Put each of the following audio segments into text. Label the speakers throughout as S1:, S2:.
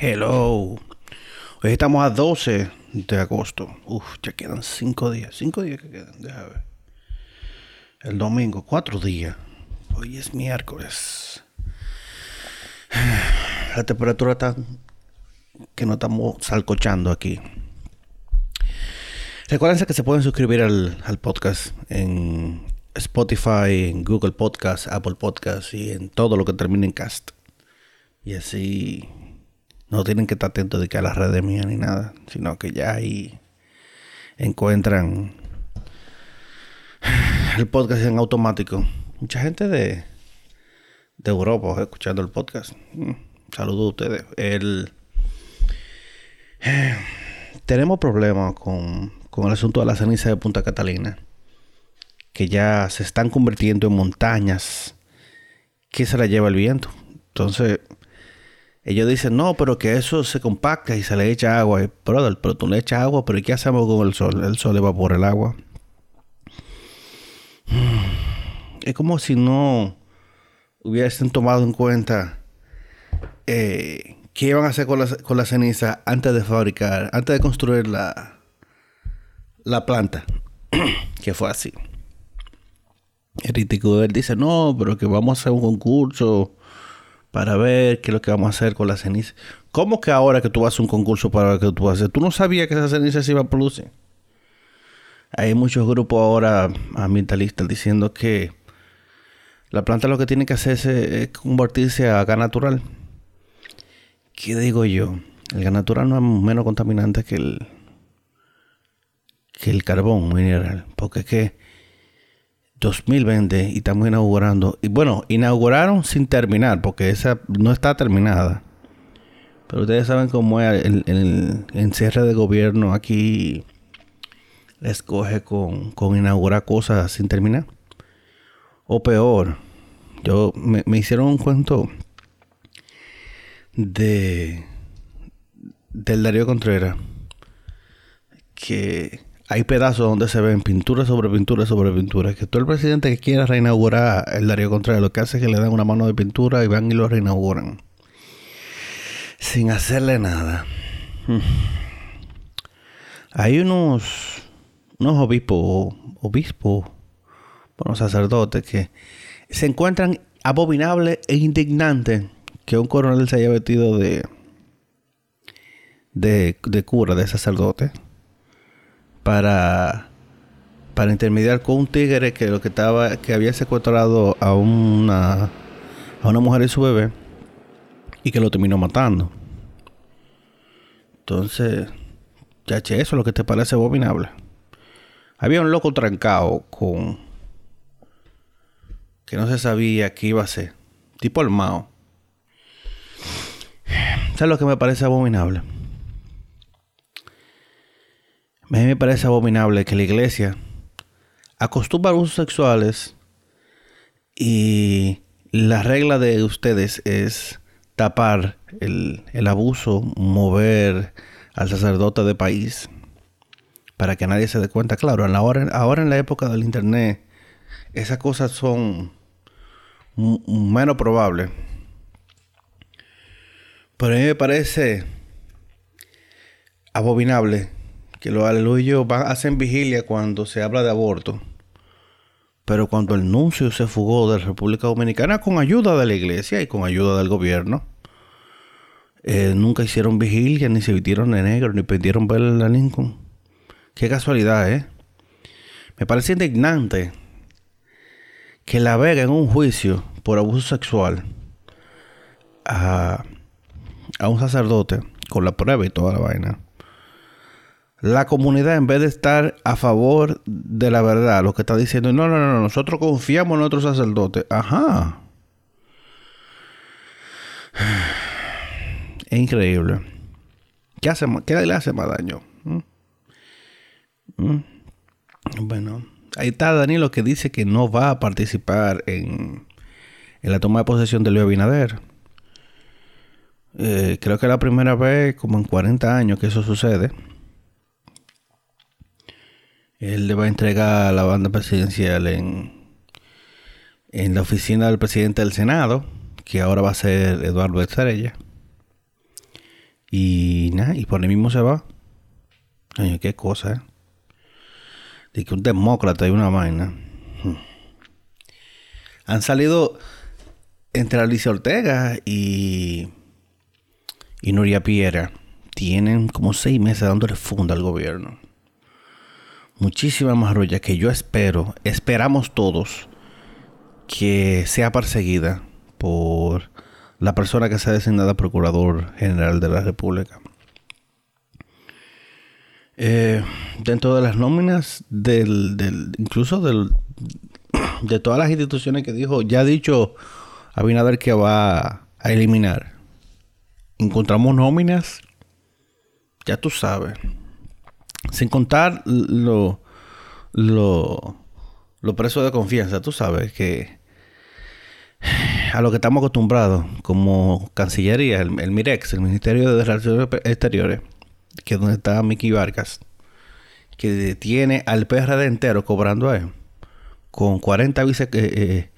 S1: Hello. Hoy estamos a 12 de agosto. Uf, ya quedan 5 días. 5 días que quedan, déjame ver. El domingo, 4 días. Hoy es miércoles. La temperatura está que no estamos salcochando aquí. Recuerden que se pueden suscribir al, al podcast en Spotify, en Google Podcast, Apple Podcast y en todo lo que termine en cast. Y así no tienen que estar atentos de que a las redes mías ni nada, sino que ya ahí encuentran el podcast en automático. Mucha gente de, de Europa escuchando el podcast. Mm, saludos a ustedes. El, tenemos problemas con, con el asunto de la ceniza de Punta Catalina, que ya se están convirtiendo en montañas que se la lleva el viento. Entonces, ellos dicen, no, pero que eso se compacta y se le echa agua. Brother, pero tú le echas agua, pero ¿y qué hacemos con el sol? El sol evapora el agua. Es como si no hubiesen tomado en cuenta eh, qué iban a hacer con la, con la ceniza antes de fabricar, antes de construir la, la planta. que fue así. El él dice, no, pero que vamos a hacer un concurso para ver qué es lo que vamos a hacer con la ceniza. ¿Cómo que ahora que tú vas a un concurso para ver qué tú vas a hacer? ¿Tú no sabías que esa ceniza se iba a producir? Hay muchos grupos ahora ambientalistas diciendo que la planta lo que tiene que hacer es, convertirse a gas natural. ¿Qué digo yo? El gas natural no es menos contaminante que el, que el carbón mineral. Porque es que 2020 y estamos inaugurando. Y bueno, inauguraron sin terminar, porque esa no está terminada. Pero ustedes saben cómo es el, el, encierre de gobierno aquí les coge con, con, inaugurar cosas sin terminar. O peor, yo me, me hicieron un cuento de del Darío Contreras que hay pedazos donde se ven pintura sobre pintura sobre pintura. Que todo el presidente que quiera reinaugurar el Darío Contreras lo que hace es que le dan una mano de pintura y van y lo reinauguran. Sin hacerle nada. Hmm. Hay unos, unos obispos, obispos, bueno, sacerdotes que se encuentran abominables e indignantes que un coronel se haya vestido de, de, de cura, de sacerdote para para intermediar con un tigre que lo que estaba que había secuestrado a una a una mujer y su bebé y que lo terminó matando. Entonces, ya che, eso es lo que te parece abominable. Había un loco trancado con que no se sabía qué iba a ser, tipo el Mao. ¿Sabes lo que me parece abominable? A mí me parece abominable que la iglesia acostumbra a usos sexuales y la regla de ustedes es tapar el, abuso, mover al sacerdote de país para que nadie se dé cuenta. Claro, ahora en la época del internet esas cosas son menos probables. Pero a mí me parece abominable que los aleluyos hacen vigilia cuando se habla de aborto. Pero cuando el nuncio se fugó de la República Dominicana con ayuda de la iglesia y con ayuda del gobierno, eh, nunca hicieron vigilia, ni se vistieron de negro, ni pidieron ver a Lincoln. Qué casualidad, ¿eh? Me parece indignante que la Vega en un juicio por abuso sexual a, a un sacerdote con la prueba y toda la vaina la comunidad, en vez de estar a favor de la verdad, lo que está diciendo, no, no, no, nosotros confiamos en nuestros sacerdotes. Ajá. Es increíble. ¿Qué, hace, qué le hace más daño? ¿Mm? ¿Mm? Bueno, ahí está Danilo que dice que no va a participar en, la toma de posesión de Leo Abinader. Eh, creo que es la primera vez como en 40 años que eso sucede. Él le va a entregar la banda presidencial en, en la oficina del presidente del Senado, que ahora va a ser Eduardo Estrella. Y nada, y por ahí mismo se va. Oye, qué cosa, ¿eh? De que un demócrata y una vaina. Hmm. Han salido entre Alicia Ortega y, y Nuria Piera. Tienen como seis meses dándole funda al gobierno. Muchísima más rolla que yo espero, esperamos todos, que sea perseguida por la persona que sea designada Procurador General de la República. Eh, dentro de las nóminas del, del incluso del, de todas las instituciones que dijo, ya ha dicho Abinader que va a eliminar. Encontramos nóminas, ya tú sabes, sin contar lo, lo, lo preso de confianza, tú sabes que a lo que estamos acostumbrados como Cancillería, el, Mirex, el Ministerio de Relaciones Exteriores, que es donde está Mickey Vargas, que tiene al PRD entero cobrando a él, con 40 vice, eh, eh,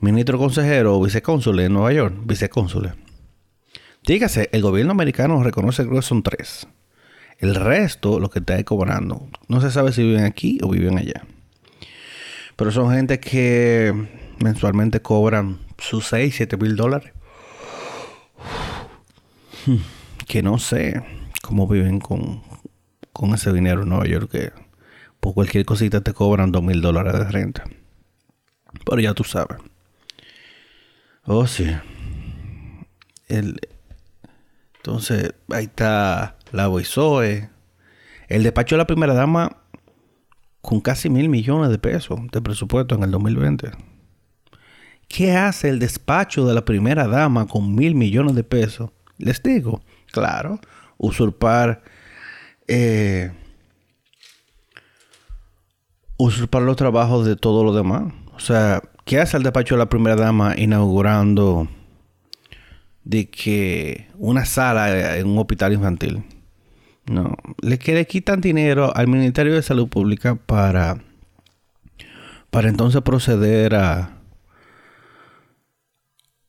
S1: ministros consejeros o vicecónsules en Nueva York, vicecónsules. Dígase, el gobierno americano reconoce que son tres. El resto, lo que está cobrando, no se sabe si viven aquí o viven allá. Pero son gente que mensualmente cobran sus 6, 7 mil dólares. Que no sé cómo viven con, con ese dinero en Nueva York. Que por cualquier cosita te cobran 2 mil dólares de renta. Pero ya tú sabes. Oh, sí. El, entonces, ahí está la Boisoe. El despacho de la primera dama con casi mil millones de pesos de presupuesto en el 2020. ¿Qué hace el despacho de la primera dama con mil millones de pesos? Les digo, claro, usurpar, eh, usurpar los trabajos de todo lo demás. O sea, ¿qué hace el despacho de la primera dama inaugurando de que una sala en un hospital infantil? No, le, quitan dinero al Ministerio de Salud Pública para, para entonces proceder a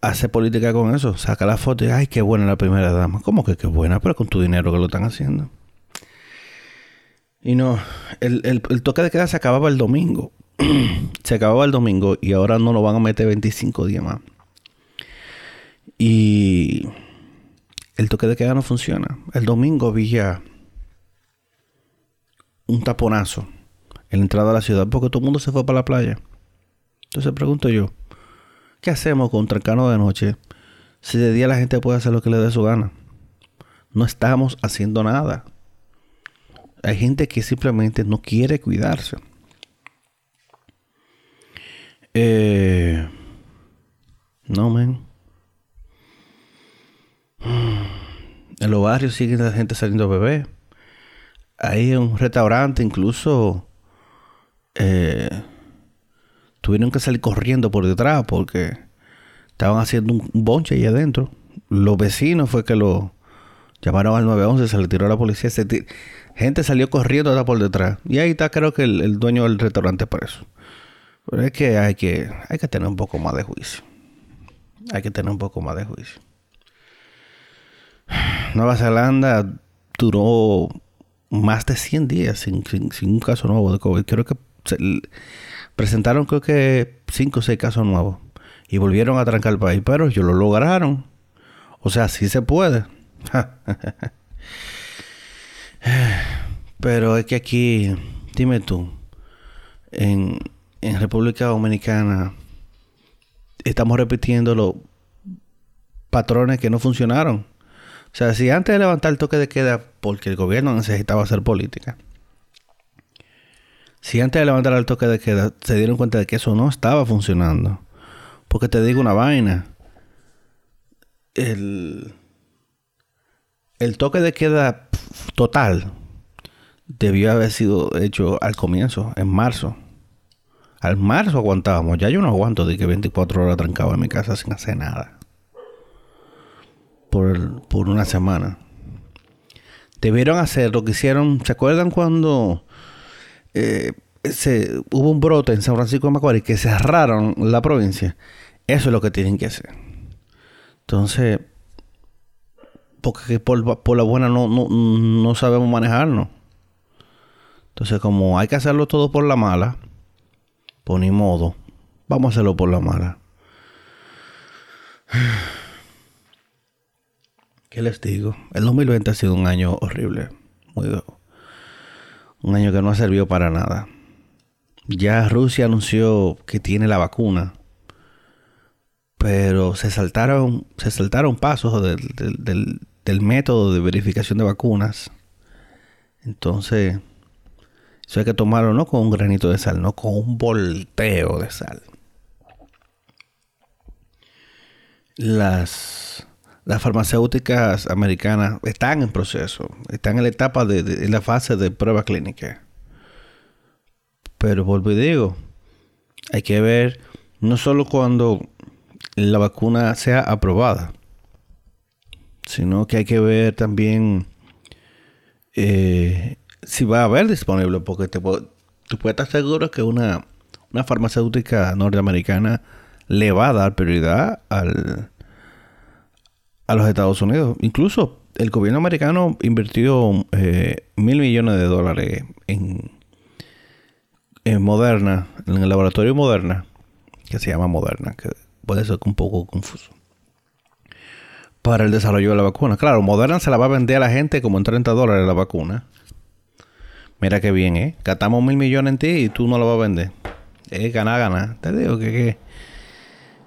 S1: hace política con eso. Saca la foto y, ay, qué buena la primera dama. ¿Cómo que qué buena? Pero con tu dinero que lo están haciendo. Y no, el, toque de queda se acababa el domingo. se acababa el domingo y ahora no lo van a meter 25 días más. Y el toque de queda no funciona. El domingo había un taponazo en la entrada de la ciudad porque todo el mundo se fue para la playa. Entonces pregunto yo, ¿Qué hacemos con Trancano de noche si de día la gente puede hacer lo que le dé su gana? No estamos haciendo nada. Hay gente que simplemente no quiere cuidarse. Eh, no, men. En los barrios sigue la gente saliendo a beber. Hay un restaurante, incluso eh, tuvieron que salir corriendo por detrás porque estaban haciendo un bonche ahí adentro. Los vecinos fue que lo llamaron al 911, se le tiró a la policía. gente salió corriendo hasta por detrás. Y ahí está creo que el, dueño del restaurante preso. Pero es que hay, que hay que tener un poco más de juicio. Hay que tener un poco más de juicio. Nueva Zelanda duró más de 100 días sin, un caso nuevo de COVID. Creo que presentaron creo que cinco o seis casos nuevos y volvieron a trancar el país, pero ellos lo lograron. O sea, sí se puede. pero es que aquí, dime tú, en, en República Dominicana estamos repitiendo los patrones que no funcionaron. O sea, si antes de levantar el toque de queda porque el gobierno necesitaba hacer política, si antes de levantar el toque de queda se dieron cuenta de que eso no estaba funcionando. Porque te digo una vaina. El, el toque de queda total debió haber sido hecho al comienzo, en marzo. Al marzo aguantábamos. Ya yo no aguanto de que 24 horas trancado en mi casa sin hacer nada. Por, por una semana. Debieron hacer lo que hicieron. ¿Se acuerdan cuando eh, se, hubo un brote en San Francisco de Macorís que cerraron la provincia, eso es lo que tienen que hacer. Entonces, porque por, por la buena no, no, no sabemos manejarnos. Entonces, como hay que hacerlo todo por la mala, pues ni modo. Vamos a hacerlo por la mala. ¿Qué les digo? El 2020 ha sido un año horrible. Muy, un año que no ha servido para nada. Ya Rusia anunció que tiene la vacuna. Pero se saltaron, se saltaron pasos del, del método de verificación de vacunas. Entonces, eso hay que tomarlo no con un granito de sal, no con un volteo de sal. Las, las farmacéuticas americanas están en proceso, están en la etapa de, la fase de prueba clínica. Pero vuelvo y digo, hay que ver no solo cuando la vacuna sea aprobada, sino que hay que ver también eh, si va a haber disponible, porque te, tú puedes estar seguro que una, una farmacéutica norteamericana le va a dar prioridad al, a los Estados Unidos. Incluso el gobierno americano invirtió eh, mil millones de dólares en, Moderna, en el laboratorio Moderna, que se llama Moderna, que puede ser un poco confuso, para el desarrollo de la vacuna. Claro, Moderna se la va a vender a la gente como en 30 dólares la vacuna. Mira qué bien, ¿eh? Gastamos mil millones en ti y tú no lo vas a vender. Es ganar, ganar. Te digo que,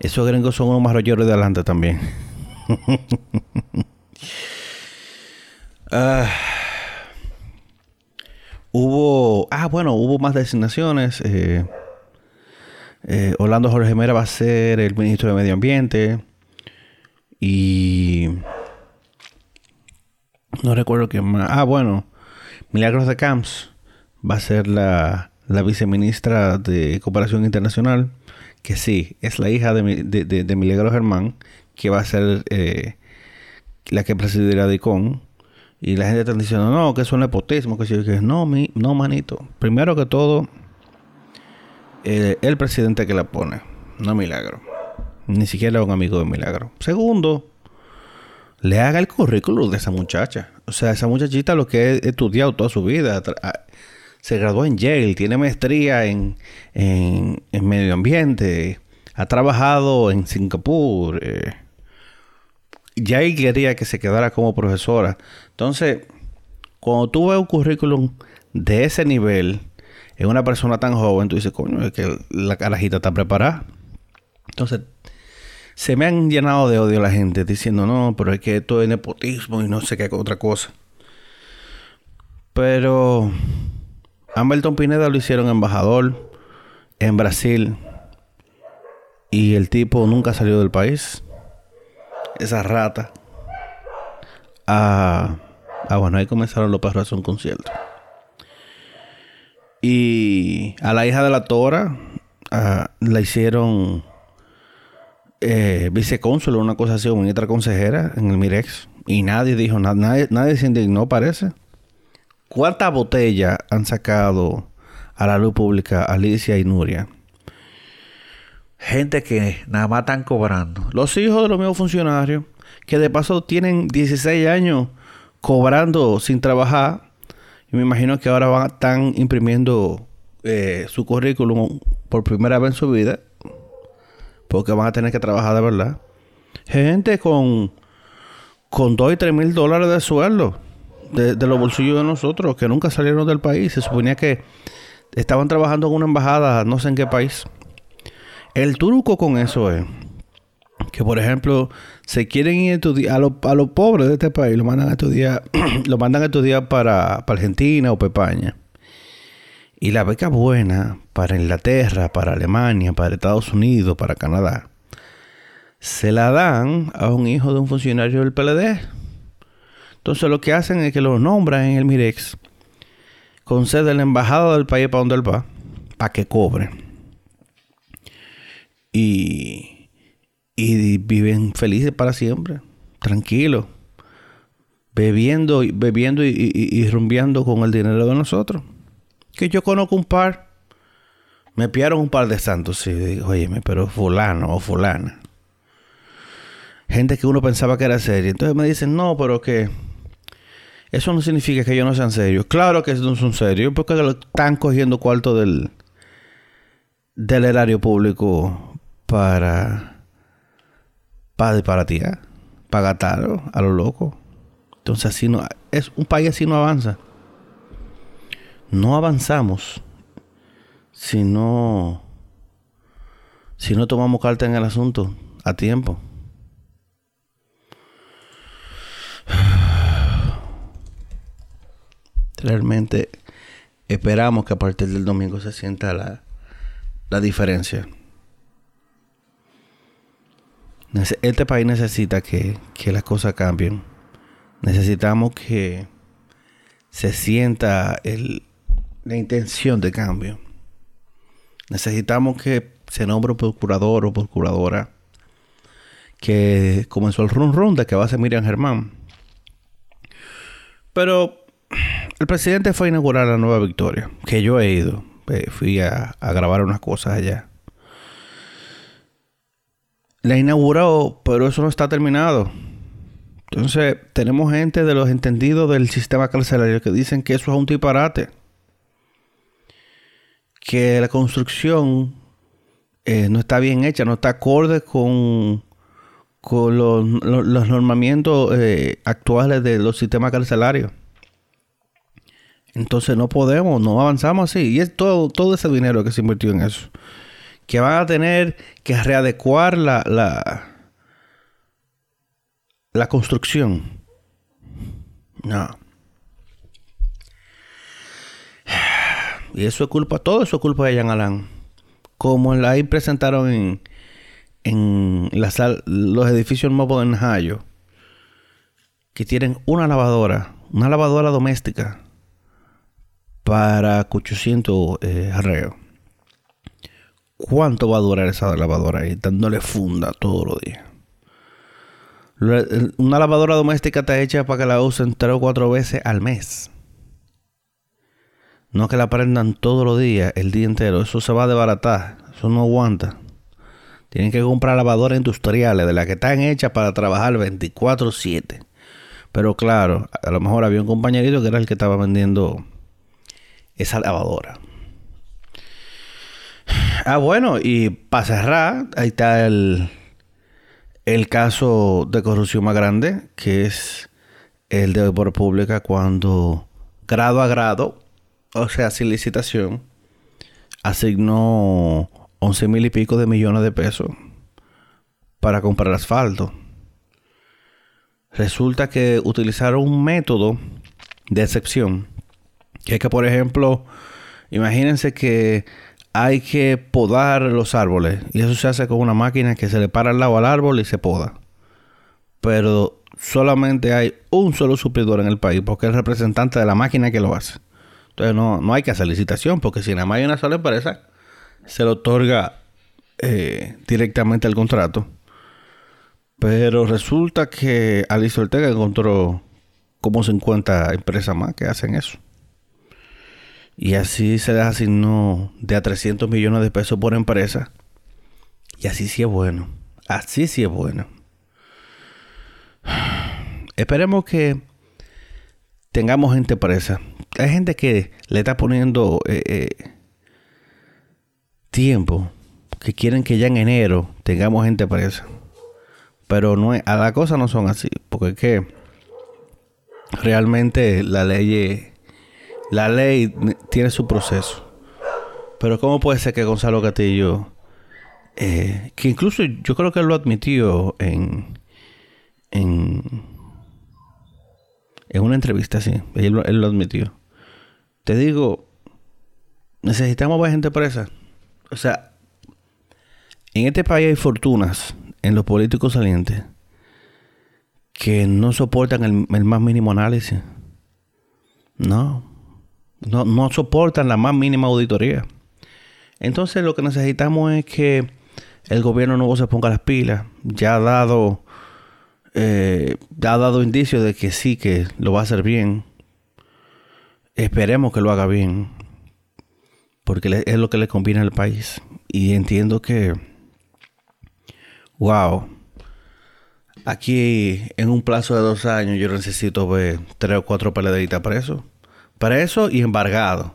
S1: esos gringos son unos más de adelante también. Ah. hubo, ah, bueno, hubo más designaciones. Eh, eh, Orlando Jorge Mera va a ser el ministro de Medio Ambiente. Y no recuerdo quién más. Ah, bueno, Milagros de Camps va a ser la, viceministra de Cooperación Internacional, que sí, es la hija de, de, Milagros Germán, que va a ser eh, la que presidirá DICON. Y la gente está diciendo, no, que es un nepotismo, que sí, que no, mi, no, manito. Primero que todo, el presidente que la pone, no Milagro. Ni siquiera un amigo de Milagro. Segundo, le haga el currículum de esa muchacha. O sea, esa muchachita lo que ha estudiado toda su vida. Se graduó en Yale, tiene maestría en, en, medio ambiente, ha trabajado en Singapur. Eh, ya él quería que se quedara como profesora. Entonces, cuando tú ves un currículum de ese nivel en una persona tan joven, tú dices, coño, es que la carajita está preparada. Entonces, se me han llenado de odio la gente diciendo, no, pero es que esto es nepotismo y no sé qué otra cosa. Pero a Pineda lo hicieron embajador en Brasil y el tipo nunca salió del país. Esa rata. Ah, ah bueno, ahí comenzaron los perros a hacer un concierto. Y a la hija de la Tora ah, la hicieron eh, vicecónsul una cosa así, o ministra consejera en el Mirex. Y nadie dijo nada, nadie, nadie se indignó, parece. ¿Cuántas botellas han sacado a la luz pública Alicia y Nuria? Gente que nada más están cobrando. Los hijos de los mismos funcionarios, que de paso tienen 16 años cobrando sin trabajar. Y me imagino que ahora van, están imprimiendo eh, su currículum por primera vez en su vida porque van a tener que trabajar de verdad. Gente con, con 2 y 3 mil dólares de sueldo de, los bolsillos de nosotros, que nunca salieron del país. Se suponía que estaban trabajando en una embajada, no sé en qué país. El truco con eso es que, por ejemplo, se quieren ir a estudiar a, los pobres de este país, lo mandan a estudiar, lo mandan a estudiar para, para Argentina o para España. Y la beca buena para Inglaterra, para Alemania, para Estados Unidos, para Canadá, se la dan a un hijo de un funcionario del PLD. Entonces lo que hacen es que lo nombran en el Mirex, concede la embajada del país para donde él va, para que cobre. Y, y viven felices para siempre, tranquilos, bebiendo, bebiendo y, y, y rumbeando con el dinero de nosotros que yo conozco un par. Me piaron un par de santos. Y digo, óyeme, pero fulano o fulana. gente que uno pensaba que era seria. Entonces me dicen, no, pero que eso no significa que ellos no sean serios. Claro que no son serios porque están cogiendo cuarto del, del erario público para, para para gastar a lo loco. Entonces así no, es un país así no avanza. No avanzamos si no, si no tomamos carta en el asunto a tiempo. Realmente esperamos que a partir del domingo se sienta la, la diferencia. Este país necesita que, que las cosas cambien. Necesitamos que se sienta el, la intención de cambio. Necesitamos que se nombre un procurador o procuradora que comenzó el run run de que va a ser Miriam Germán. Pero el presidente fue a inaugurar la nueva Victoria, que yo he ido. Eh, fui a, a grabar unas cosas allá. La inauguró, pero eso no está terminado. Entonces, tenemos gente de los entendidos del sistema carcelario que dicen que eso es un disparate. Que la construcción eh, no está bien hecha, no está acorde con, con los, normamientos eh, actuales de los sistemas carcelarios. Entonces no podemos, no avanzamos así. Y es todo, todo ese dinero que se invirtió en eso que van a tener que readecuar la, la, la construcción. No. Y eso es culpa, todo eso es culpa de Jan Alan. Como ahí presentaron en, en la los edificios nuevos en Hayo, que tienen una lavadora, una lavadora doméstica para 800 eh, arreos. ¿Cuánto va a durar esa lavadora ahí? Dándole funda todos los días. Una lavadora doméstica está hecha para que la usen tres o cuatro veces al mes. No que la prendan todos los días, el día entero. Eso se va a desbaratar. Eso no aguanta. Tienen que comprar lavadoras industriales de las que están hechas para trabajar 24-7. Pero claro, a lo mejor había un compañerito que era el que estaba vendiendo esa lavadora. Ah, bueno, y para cerrar, ahí está el, el caso de corrupción más grande, que es el de por pública cuando grado a grado, o sea, sin licitación, asignó 11 mil y pico de millones de pesos para comprar asfalto. Resulta que utilizaron un método de excepción, que es que, por ejemplo, imagínense que hay que podar los árboles. Y eso se hace con una máquina que se le para al lado al árbol y se poda. Pero solamente hay un solo suplidor en el país porque es representante de la máquina que lo hace. Entonces no, no hay que hacer licitación porque si nada más hay una sola empresa, se le otorga eh, directamente el contrato. Pero resulta que Alice Ortega encontró como 50 empresas más que hacen eso. Y así se les asignó de a 300 millones de pesos por empresa. Y así sí es bueno. Así sí es bueno. Esperemos que tengamos gente presa. Hay gente que le está poniendo eh, eh, tiempo. Que quieren que ya en enero tengamos gente presa. Pero no a la cosa no son así. Porque es que realmente la ley la ley tiene su proceso. Pero ¿cómo puede ser que Gonzalo Castillo, eh, que incluso yo creo que lo admitió en, en, en una entrevista, sí, él, él lo admitió. Te digo, necesitamos ver gente presa. O sea, en este país hay fortunas en los políticos salientes que no soportan el, el más mínimo análisis. No. No, soportan la más mínima auditoría. Entonces lo que necesitamos es que el gobierno nuevo se ponga las pilas. Ya ha dado, eh, dado indicios de que sí, que lo va a hacer bien. Esperemos que lo haga bien. Porque es lo que le conviene al país. Y entiendo que, wow, Aquí, en un plazo de dos años, yo necesito ver tres o cuatro peladeritas presos. Preso y embargado.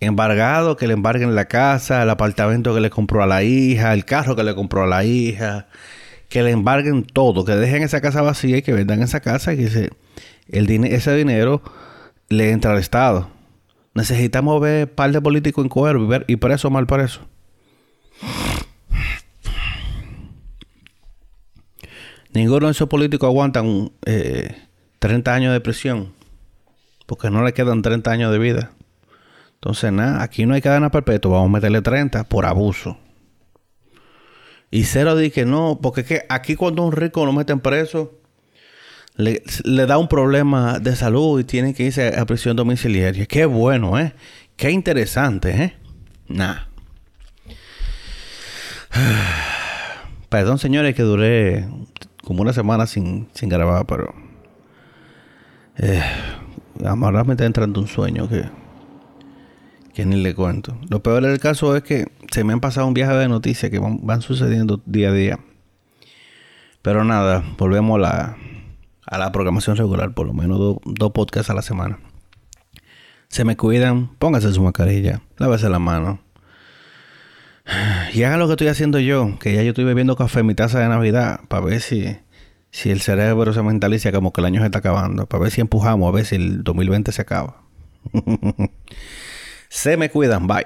S1: Embargado, que le embarguen la casa, el apartamento que le compró a la hija, el carro que le compró a la hija. Que le embarguen todo, que dejen esa casa vacía y que vendan esa casa y que se, el ese dinero le entra al Estado. Necesitamos ver par de políticos en cuero y, ver, y preso mal preso. Ninguno de esos políticos aguantan 30 eh, años de prisión. Porque no le quedan 30 años de vida. Entonces, nada, aquí no hay cadena perpetua. Vamos a meterle 30 por abuso. Y cero dice que no, porque es aquí cuando un rico lo meten preso, le, da un problema de salud y tiene que irse a prisión domiciliaria. Qué bueno, ¿eh? Qué interesante, ¿eh? Nah. Perdón, señores, que duré como una semana sin, sin grabar, pero... Eh, ahora me está entrando un sueño que... Que ni le cuento. Lo peor del caso es que se me han pasado un viaje de noticias que van, sucediendo día a día. Pero nada, volvemos a la, a la programación regular, por lo menos dos podcasts a la semana. Se me cuidan, póngase su mascarilla, lávese la mano. Y hagan lo que estoy haciendo yo, que ya yo estoy bebiendo café en mi taza de Navidad, para ver si, si el cerebro se mentaliza como que el año se está acabando, para ver si empujamos, a ver si el 2020 se acaba. se me cuidan, bye.